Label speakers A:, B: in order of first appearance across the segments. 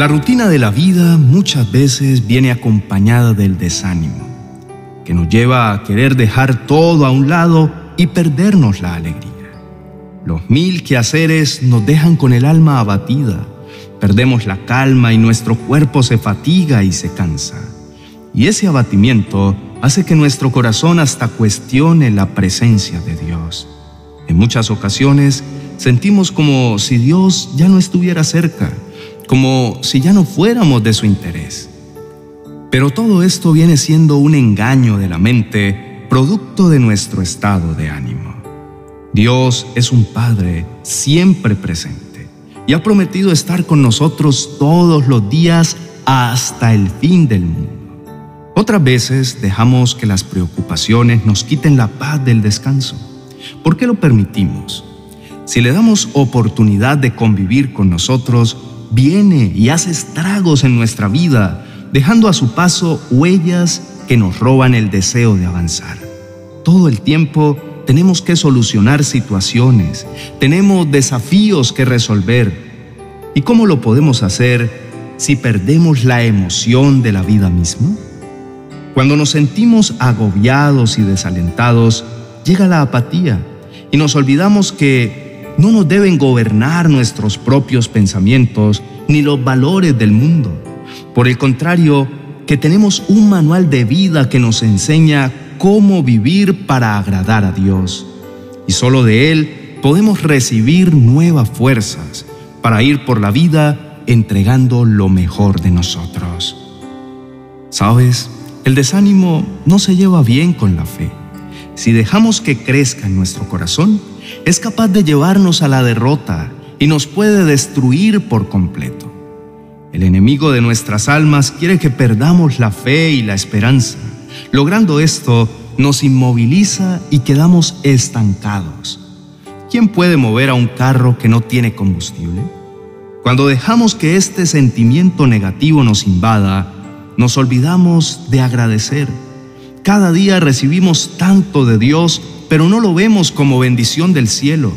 A: La rutina de la vida muchas veces viene acompañada del desánimo, que nos lleva a querer dejar todo a un lado y perdernos la alegría. Los mil quehaceres nos dejan con el alma abatida, perdemos la calma y nuestro cuerpo se fatiga y se cansa. Y ese abatimiento hace que nuestro corazón hasta cuestione la presencia de Dios. En muchas ocasiones sentimos como si Dios ya no estuviera cerca como si ya no fuéramos de su interés. Pero todo esto viene siendo un engaño de la mente, producto de nuestro estado de ánimo. Dios es un Padre siempre presente y ha prometido estar con nosotros todos los días hasta el fin del mundo. Otras veces dejamos que las preocupaciones nos quiten la paz del descanso. ¿Por qué lo permitimos? Si le damos oportunidad de convivir con nosotros, viene y hace estragos en nuestra vida, dejando a su paso huellas que nos roban el deseo de avanzar. Todo el tiempo tenemos que solucionar situaciones, tenemos desafíos que resolver. ¿Y cómo lo podemos hacer si perdemos la emoción de la vida misma? Cuando nos sentimos agobiados y desalentados, llega la apatía y nos olvidamos que no nos deben gobernar nuestros propios pensamientos ni los valores del mundo. Por el contrario, que tenemos un manual de vida que nos enseña cómo vivir para agradar a Dios. Y solo de Él podemos recibir nuevas fuerzas para ir por la vida entregando lo mejor de nosotros. ¿Sabes? El desánimo no se lleva bien con la fe. Si dejamos que crezca en nuestro corazón, es capaz de llevarnos a la derrota y nos puede destruir por completo. El enemigo de nuestras almas quiere que perdamos la fe y la esperanza. Logrando esto, nos inmoviliza y quedamos estancados. ¿Quién puede mover a un carro que no tiene combustible? Cuando dejamos que este sentimiento negativo nos invada, nos olvidamos de agradecer. Cada día recibimos tanto de Dios pero no lo vemos como bendición del cielo,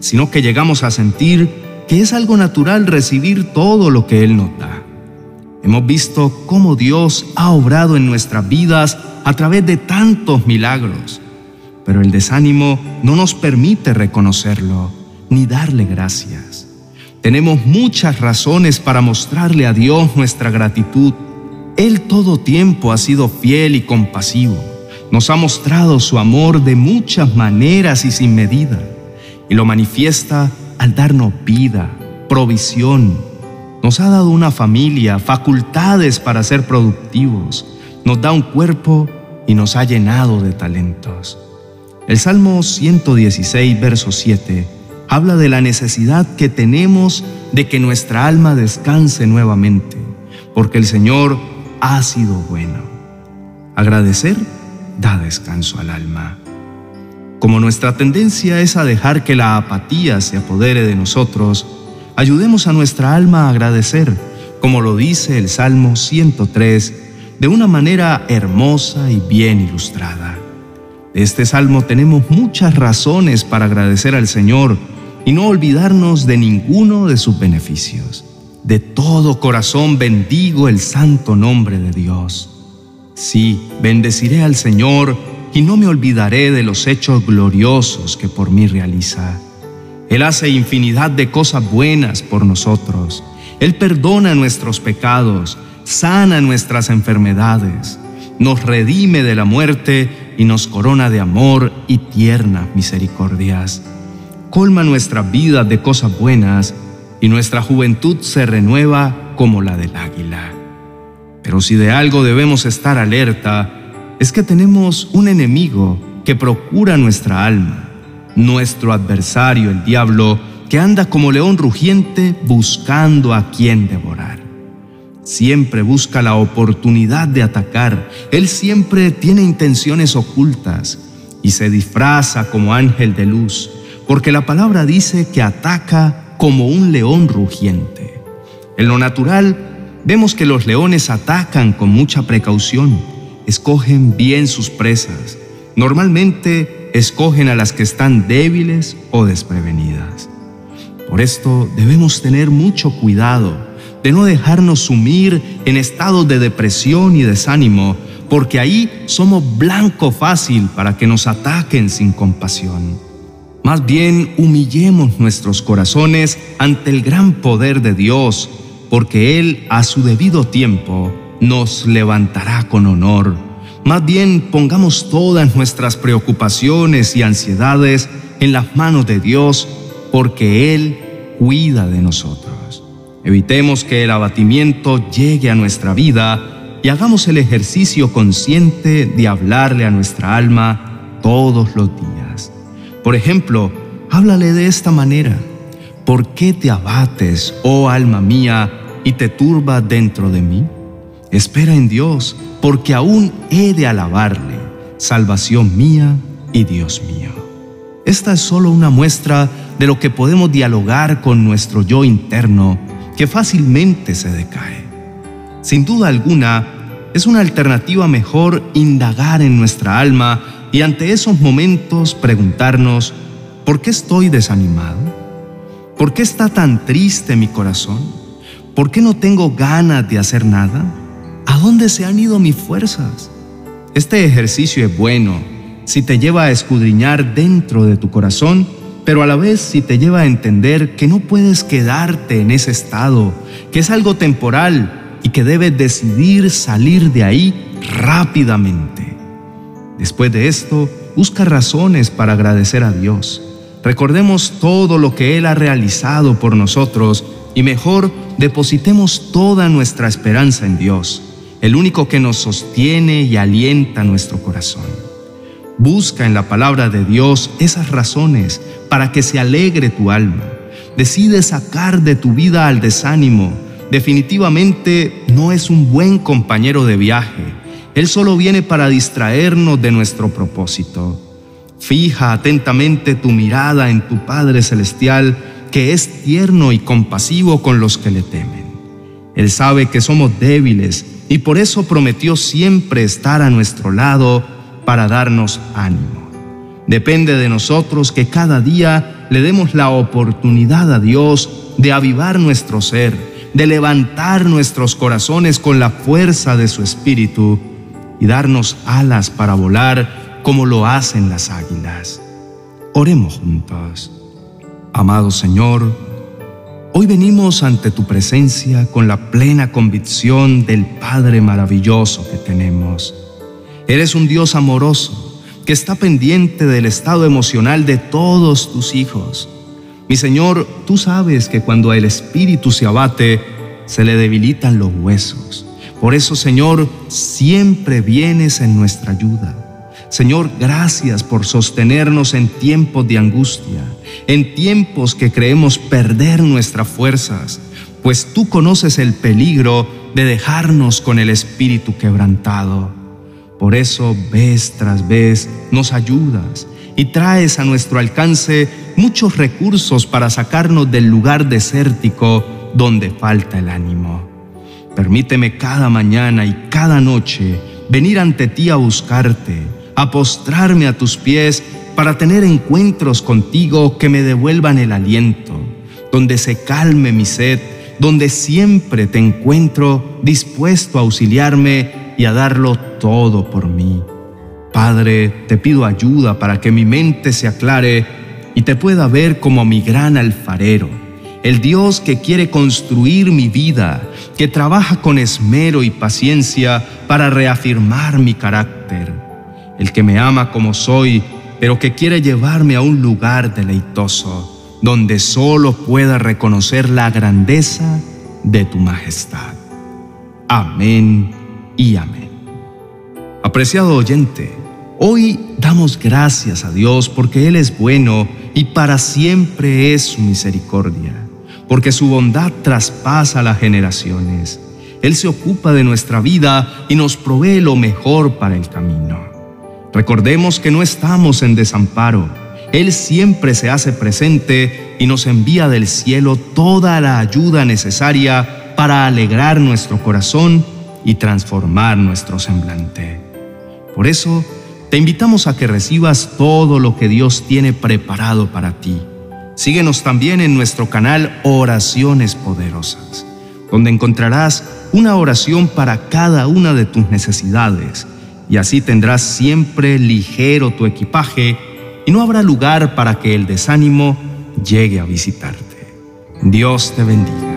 A: sino que llegamos a sentir que es algo natural recibir todo lo que Él nos da. Hemos visto cómo Dios ha obrado en nuestras vidas a través de tantos milagros, pero el desánimo no nos permite reconocerlo ni darle gracias. Tenemos muchas razones para mostrarle a Dios nuestra gratitud. Él todo tiempo ha sido fiel y compasivo nos ha mostrado su amor de muchas maneras y sin medida, y lo manifiesta al darnos vida, provisión. Nos ha dado una familia, facultades para ser productivos, nos da un cuerpo y nos ha llenado de talentos. El Salmo 116, verso 7, habla de la necesidad que tenemos de que nuestra alma descanse nuevamente, porque el Señor ha sido bueno. Agradecer da descanso al alma. Como nuestra tendencia es a dejar que la apatía se apodere de nosotros, ayudemos a nuestra alma a agradecer, como lo dice el Salmo 103, de una manera hermosa y bien ilustrada. De este salmo tenemos muchas razones para agradecer al Señor y no olvidarnos de ninguno de sus beneficios. De todo corazón bendigo el santo nombre de Dios. Sí, bendeciré al Señor y no me olvidaré de los hechos gloriosos que por mí realiza. Él hace infinidad de cosas buenas por nosotros. Él perdona nuestros pecados, sana nuestras enfermedades, nos redime de la muerte y nos corona de amor y tiernas misericordias. Colma nuestra vida de cosas buenas y nuestra juventud se renueva como la del águila. Pero si de algo debemos estar alerta, es que tenemos un enemigo que procura nuestra alma, nuestro adversario, el diablo, que anda como león rugiente buscando a quien devorar. Siempre busca la oportunidad de atacar, él siempre tiene intenciones ocultas y se disfraza como ángel de luz, porque la palabra dice que ataca como un león rugiente. En lo natural, Vemos que los leones atacan con mucha precaución, escogen bien sus presas. Normalmente escogen a las que están débiles o desprevenidas. Por esto debemos tener mucho cuidado, de no dejarnos sumir en estados de depresión y desánimo, porque ahí somos blanco fácil para que nos ataquen sin compasión. Más bien humillemos nuestros corazones ante el gran poder de Dios, porque Él a su debido tiempo nos levantará con honor. Más bien pongamos todas nuestras preocupaciones y ansiedades en las manos de Dios, porque Él cuida de nosotros. Evitemos que el abatimiento llegue a nuestra vida y hagamos el ejercicio consciente de hablarle a nuestra alma todos los días. Por ejemplo, háblale de esta manera. ¿Por qué te abates, oh alma mía, y te turba dentro de mí? Espera en Dios, porque aún he de alabarle, salvación mía y Dios mío. Esta es solo una muestra de lo que podemos dialogar con nuestro yo interno, que fácilmente se decae. Sin duda alguna, es una alternativa mejor indagar en nuestra alma y ante esos momentos preguntarnos, ¿por qué estoy desanimado? ¿Por qué está tan triste mi corazón? ¿Por qué no tengo ganas de hacer nada? ¿A dónde se han ido mis fuerzas? Este ejercicio es bueno si te lleva a escudriñar dentro de tu corazón, pero a la vez si te lleva a entender que no puedes quedarte en ese estado, que es algo temporal y que debes decidir salir de ahí rápidamente. Después de esto, busca razones para agradecer a Dios. Recordemos todo lo que Él ha realizado por nosotros y mejor depositemos toda nuestra esperanza en Dios el único que nos sostiene y alienta nuestro corazón. Busca en la palabra de Dios esas razones para que se alegre tu alma. Decide sacar de tu vida al desánimo. Definitivamente no es un buen compañero de viaje. Él solo viene para distraernos de nuestro propósito. Fija atentamente tu mirada en tu Padre Celestial, que es tierno y compasivo con los que le temen. Él sabe que somos débiles y por eso prometió siempre estar a nuestro lado para darnos ánimo. Depende de nosotros que cada día le demos la oportunidad a Dios de avivar nuestro ser, de levantar nuestros corazones con la fuerza de su espíritu y darnos alas para volar como lo hacen las águilas. Oremos juntos. Amado Señor, Hoy venimos ante tu presencia con la plena convicción del Padre maravilloso que tenemos. Eres un Dios amoroso que está pendiente del estado emocional de todos tus hijos. Mi Señor, tú sabes que cuando el espíritu se abate, se le debilitan los huesos. Por eso, Señor, siempre vienes en nuestra ayuda. Señor, gracias por sostenernos en tiempos de angustia, en tiempos que creemos perder nuestras fuerzas, pues tú conoces el peligro de dejarnos con el espíritu quebrantado. Por eso, vez tras vez, nos ayudas y traes a nuestro alcance muchos recursos para sacarnos del lugar desértico donde falta el ánimo. Permíteme cada mañana y cada noche venir ante ti a buscarte a postrarme a tus pies para tener encuentros contigo que me devuelvan el aliento, donde se calme mi sed, donde siempre te encuentro dispuesto a auxiliarme y a darlo todo por mí. Padre, te pido ayuda para que mi mente se aclare y te pueda ver como mi gran alfarero, el Dios que quiere construir mi vida, que trabaja con esmero y paciencia para reafirmar mi carácter el que me ama como soy, pero que quiere llevarme a un lugar deleitoso, donde solo pueda reconocer la grandeza de tu majestad. Amén y amén. Apreciado oyente, hoy damos gracias a Dios porque Él es bueno y para siempre es su misericordia, porque su bondad traspasa las generaciones. Él se ocupa de nuestra vida y nos provee lo mejor para el camino. Recordemos que no estamos en desamparo. Él siempre se hace presente y nos envía del cielo toda la ayuda necesaria para alegrar nuestro corazón y transformar nuestro semblante. Por eso, te invitamos a que recibas todo lo que Dios tiene preparado para ti. Síguenos también en nuestro canal Oraciones Poderosas. donde encontrarás una oración para cada una de tus necesidades, y así tendrás siempre ligero tu equipaje y no habrá lugar para que el desánimo llegue a visitarte. Dios te bendiga.